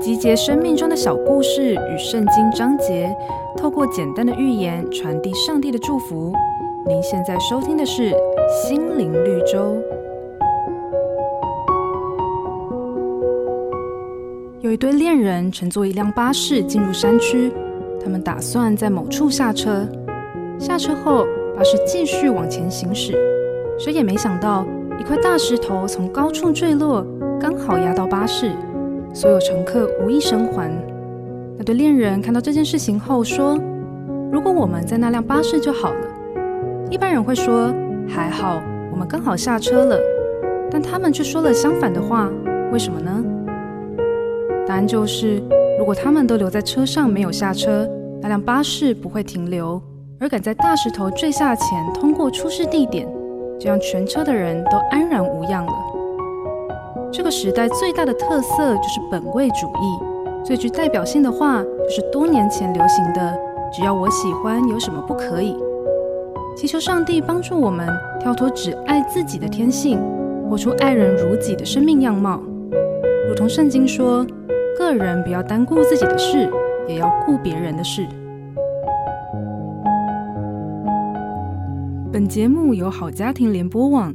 集结生命中的小故事与圣经章节，透过简单的寓言传递上帝的祝福。您现在收听的是《心灵绿洲》。有一对恋人乘坐一辆巴士进入山区，他们打算在某处下车。下车后，巴士继续往前行驶，谁也没想到，一块大石头从高处坠落，刚好压到巴士。所有乘客无一生还。那对恋人看到这件事情后说：“如果我们在那辆巴士就好了。”一般人会说：“还好，我们刚好下车了。”但他们却说了相反的话，为什么呢？答案就是：如果他们都留在车上没有下车，那辆巴士不会停留，而赶在大石头坠下前通过出事地点，这样全车的人都安然。个时代最大的特色就是本位主义，最具代表性的话就是多年前流行的“只要我喜欢，有什么不可以”。祈求上帝帮助我们跳脱只爱自己的天性，活出爱人如己的生命样貌。如同圣经说：“个人不要单顾自己的事，也要顾别人的事。”本节目由好家庭联播网。